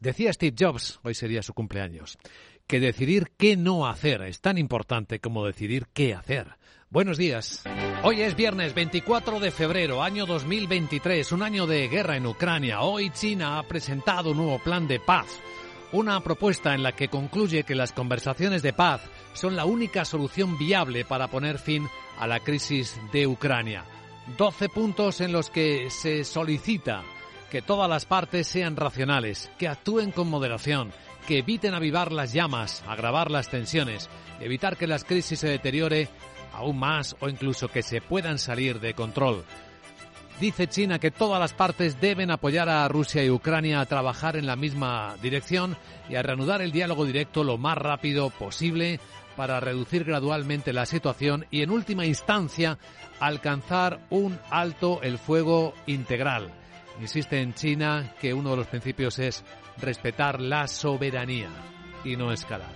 Decía Steve Jobs, hoy sería su cumpleaños, que decidir qué no hacer es tan importante como decidir qué hacer. Buenos días. Hoy es viernes 24 de febrero, año 2023, un año de guerra en Ucrania. Hoy China ha presentado un nuevo plan de paz, una propuesta en la que concluye que las conversaciones de paz son la única solución viable para poner fin a la crisis de Ucrania. 12 puntos en los que se solicita que todas las partes sean racionales, que actúen con moderación, que eviten avivar las llamas, agravar las tensiones, evitar que las crisis se deteriore aún más o incluso que se puedan salir de control. Dice China que todas las partes deben apoyar a Rusia y Ucrania a trabajar en la misma dirección y a reanudar el diálogo directo lo más rápido posible para reducir gradualmente la situación y en última instancia alcanzar un alto el fuego integral. Insiste en China que uno de los principios es respetar la soberanía y no escalar.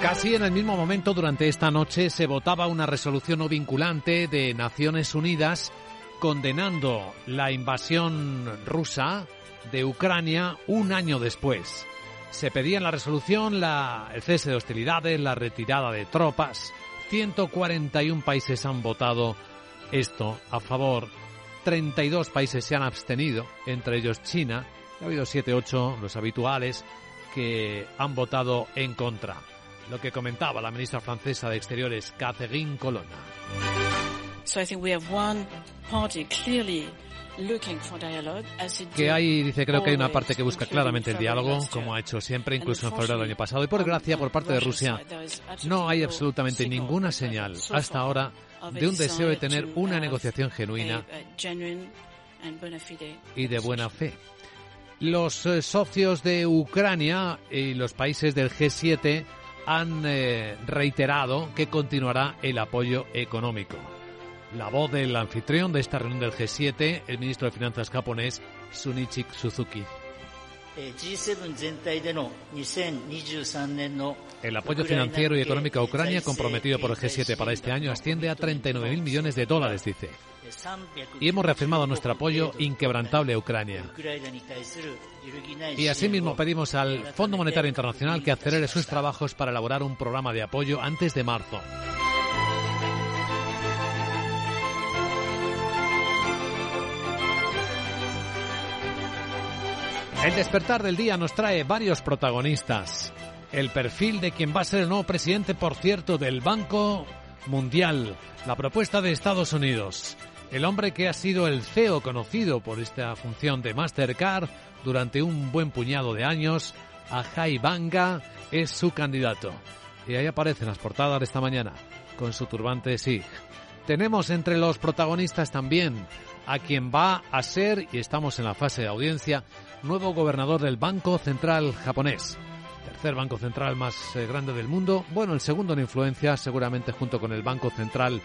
Casi en el mismo momento durante esta noche se votaba una resolución no vinculante de Naciones Unidas condenando la invasión rusa de Ucrania un año después. Se pedía en la resolución la, el cese de hostilidades, la retirada de tropas. 141 países han votado esto a favor. 32 países se han abstenido, entre ellos China. Ha habido 7, 8, los habituales, que han votado en contra. Lo que comentaba la ministra francesa de Exteriores, Catherine Colonna. So I think we have one party clearly que hay, dice, creo que hay una parte que busca claramente el diálogo, como ha hecho siempre, incluso en febrero del año pasado. Y por gracia, por parte de Rusia, no hay absolutamente ninguna señal hasta ahora de un deseo de tener una negociación genuina y de buena fe. Los eh, socios de Ucrania y los países del G7 han eh, reiterado que continuará el apoyo económico. La voz del anfitrión de esta reunión del G7, el ministro de Finanzas japonés, Sunichi Suzuki. El apoyo financiero y económico a Ucrania comprometido por el G7 para este año asciende a 39.000 millones de dólares, dice. Y hemos reafirmado nuestro apoyo inquebrantable a Ucrania. Y asimismo pedimos al Fondo Monetario Internacional que acelere sus trabajos para elaborar un programa de apoyo antes de marzo. El despertar del día nos trae varios protagonistas. El perfil de quien va a ser el nuevo presidente, por cierto, del Banco Mundial. La propuesta de Estados Unidos. El hombre que ha sido el CEO conocido por esta función de Mastercard durante un buen puñado de años, Ajay Banga, es su candidato. Y ahí aparecen las portadas de esta mañana, con su turbante SIG. Tenemos entre los protagonistas también a quien va a ser, y estamos en la fase de audiencia, nuevo gobernador del Banco Central japonés. Tercer banco central más eh, grande del mundo. Bueno, el segundo en influencia, seguramente junto con el Banco Central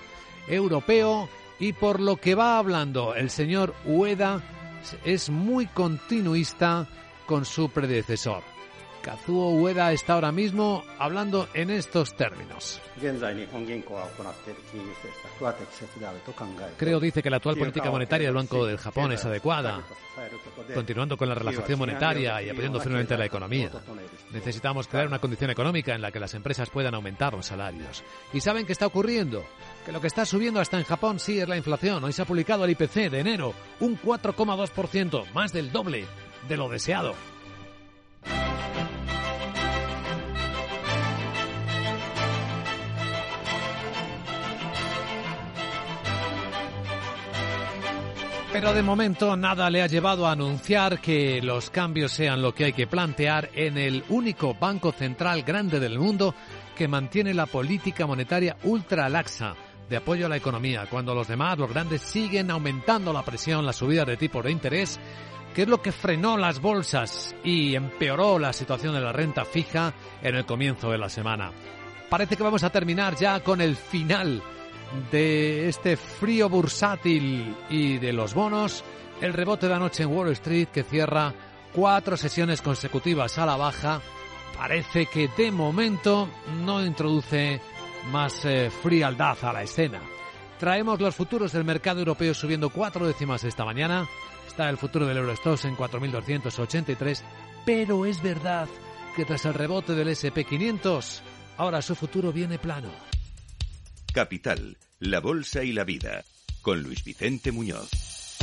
Europeo. Y por lo que va hablando el señor Ueda, es muy continuista con su predecesor. Kazuo Ueda está ahora mismo hablando en estos términos. Creo, dice, que la actual política monetaria del Banco del Japón es adecuada, continuando con la relajación monetaria y apoyando firmemente a la economía. Necesitamos crear una condición económica en la que las empresas puedan aumentar los salarios. ¿Y saben qué está ocurriendo? Que lo que está subiendo hasta en Japón sí es la inflación. Hoy se ha publicado el IPC de enero, un 4,2%, más del doble de lo deseado. Pero de momento nada le ha llevado a anunciar que los cambios sean lo que hay que plantear en el único banco central grande del mundo que mantiene la política monetaria ultra laxa de apoyo a la economía, cuando los demás, los grandes, siguen aumentando la presión, la subida de tipos de interés, que es lo que frenó las bolsas y empeoró la situación de la renta fija en el comienzo de la semana. Parece que vamos a terminar ya con el final de este frío bursátil y de los bonos, el rebote de anoche en Wall Street que cierra cuatro sesiones consecutivas a la baja, parece que de momento no introduce más eh, frialdad a la escena. Traemos los futuros del mercado europeo subiendo cuatro décimas esta mañana. Está el futuro del Eurostox en 4.283, pero es verdad que tras el rebote del SP500, ahora su futuro viene plano. Capital, la Bolsa y la Vida, con Luis Vicente Muñoz.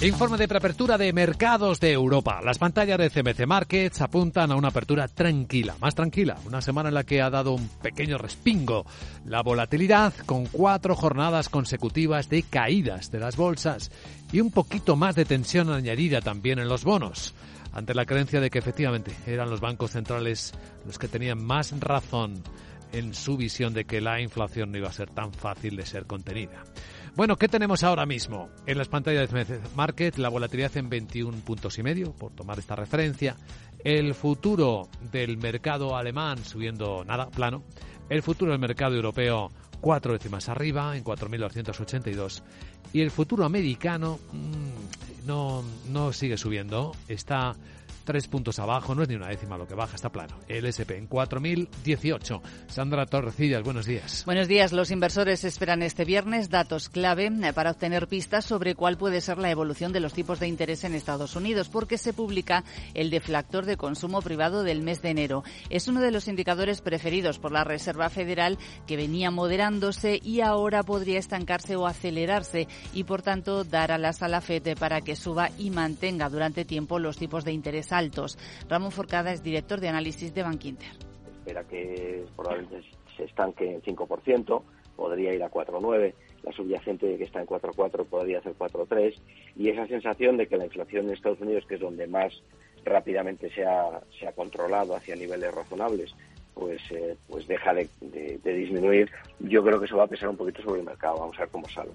Informe de preapertura de mercados de Europa. Las pantallas de CMC Markets apuntan a una apertura tranquila, más tranquila, una semana en la que ha dado un pequeño respingo la volatilidad con cuatro jornadas consecutivas de caídas de las bolsas y un poquito más de tensión añadida también en los bonos, ante la creencia de que efectivamente eran los bancos centrales los que tenían más razón en su visión de que la inflación no iba a ser tan fácil de ser contenida. Bueno, ¿qué tenemos ahora mismo? En las pantallas de Market, la volatilidad en 21 puntos y medio, por tomar esta referencia. El futuro del mercado alemán subiendo nada, plano. El futuro del mercado europeo cuatro décimas arriba, en 4.282. Y el futuro americano mmm, no, no sigue subiendo, está tres puntos abajo, no es ni una décima lo que baja, está plano. El SP en 4.018. Sandra Torrecillas, buenos días. Buenos días. Los inversores esperan este viernes datos clave eh, para obtener pistas sobre cuál puede ser la evolución de los tipos de interés en Estados Unidos, porque se publica el deflactor de consumo privado del mes de enero. Es uno de los indicadores preferidos por la Reserva Federal que venía moderándose y ahora podría estancarse o acelerarse y, por tanto, dar alas a la FED para que suba y mantenga durante tiempo los tipos de interés altos. Ramón Forcada es director de análisis de Bankinter. Espera que probablemente se estanque en 5%, podría ir a 4,9%, la subyacente que está en 4,4 podría ser 4,3 y esa sensación de que la inflación en Estados Unidos, que es donde más rápidamente se ha, se ha controlado hacia niveles razonables, pues, eh, pues deja de, de, de, disminuir. Yo creo que eso va a pesar un poquito sobre el mercado. Vamos a ver cómo sale.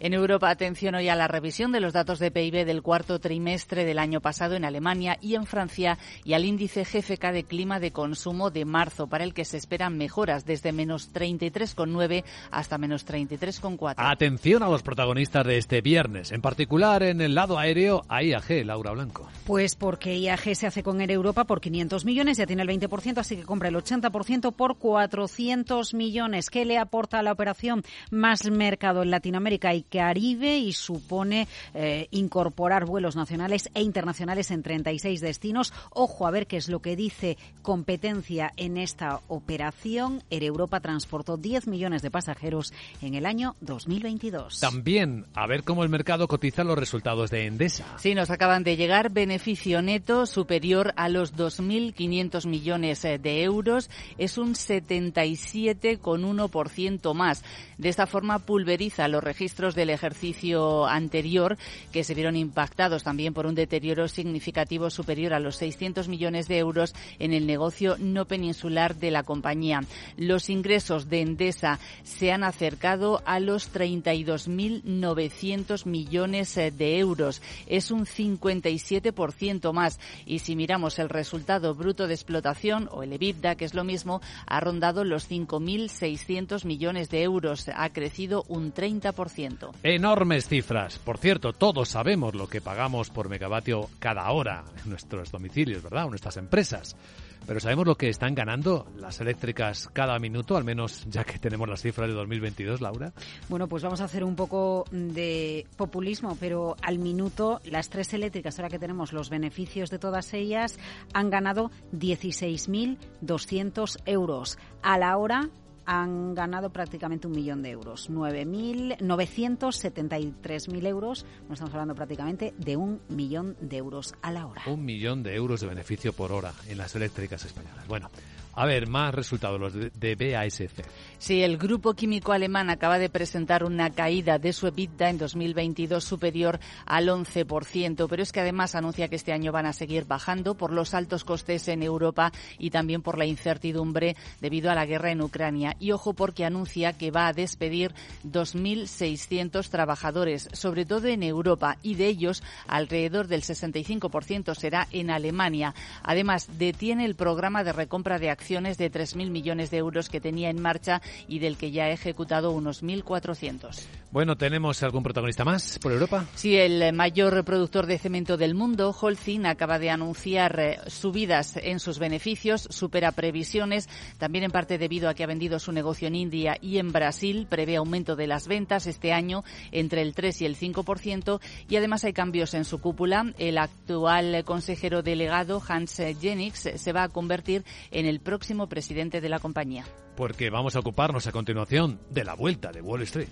En Europa, atención hoy a la revisión de los datos de PIB del cuarto trimestre del año pasado en Alemania y en Francia y al índice GFK de clima de consumo de marzo, para el que se esperan mejoras desde menos 33,9 hasta menos 33,4. Atención a los protagonistas de este viernes, en particular en el lado aéreo a IAG, Laura Blanco. Pues porque IAG se hace con Air Europa por 500 millones, ya tiene el 20%, así que compra el 80 por 400 millones. ¿Qué le aporta a la operación? Más mercado en Latinoamérica y Caribe y supone eh, incorporar vuelos nacionales e internacionales en 36 destinos. Ojo a ver qué es lo que dice competencia en esta operación. Air Europa transportó 10 millones de pasajeros en el año 2022. También a ver cómo el mercado cotiza los resultados de Endesa. Sí, nos acaban de llegar beneficio neto superior a los 2.500 millones eh, de euros es un 77,1% más. De esta forma pulveriza los registros del ejercicio anterior que se vieron impactados también por un deterioro significativo superior a los 600 millones de euros en el negocio no peninsular de la compañía. Los ingresos de Endesa se han acercado a los 32.900 millones de euros. Es un 57% más. Y si miramos el resultado bruto de explotación o el EBITDA, que es lo mismo, ha rondado los 5.600 millones de euros. Ha crecido un 30%. Enormes cifras. Por cierto, todos sabemos lo que pagamos por megavatio cada hora en nuestros domicilios, ¿verdad? O nuestras empresas. Pero ¿sabemos lo que están ganando las eléctricas cada minuto, al menos ya que tenemos las cifras de 2022, Laura? Bueno, pues vamos a hacer un poco de populismo, pero al minuto las tres eléctricas, ahora que tenemos los beneficios de todas ellas, han ganado 16.200 euros. A la hora han ganado prácticamente un millón de euros, 973.000 euros, no estamos hablando prácticamente de un millón de euros a la hora. Un millón de euros de beneficio por hora en las eléctricas españolas. Bueno, a ver, más resultados, los de, BASF. Sí, el grupo químico alemán acaba de presentar una caída de su EBITDA en 2022 superior al 11%, pero es que además anuncia que este año van a seguir bajando por los altos costes en Europa y también por la incertidumbre debido a la guerra en Ucrania. Y ojo porque anuncia que va a despedir 2.600 trabajadores, sobre todo en Europa, y de ellos alrededor del 65% será en Alemania. Además, detiene el programa de recompra de acciones acciones de 3.000 millones de euros que tenía en marcha y del que ya ha ejecutado unos 1.400. Bueno, ¿tenemos algún protagonista más por Europa? Sí, el mayor productor de cemento del mundo, Holcim, acaba de anunciar eh, subidas en sus beneficios, supera previsiones, también en parte debido a que ha vendido su negocio en India y en Brasil, prevé aumento de las ventas este año entre el 3 y el 5% y además hay cambios en su cúpula. El actual consejero delegado, Hans Jennings, se va a convertir en el próximo presidente de la compañía. Porque vamos a ocuparnos a continuación de la vuelta de Wall Street.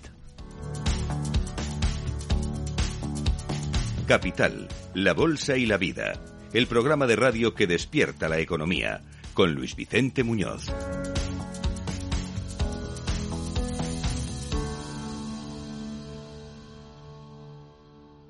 Capital, la Bolsa y la Vida, el programa de radio que despierta la economía, con Luis Vicente Muñoz.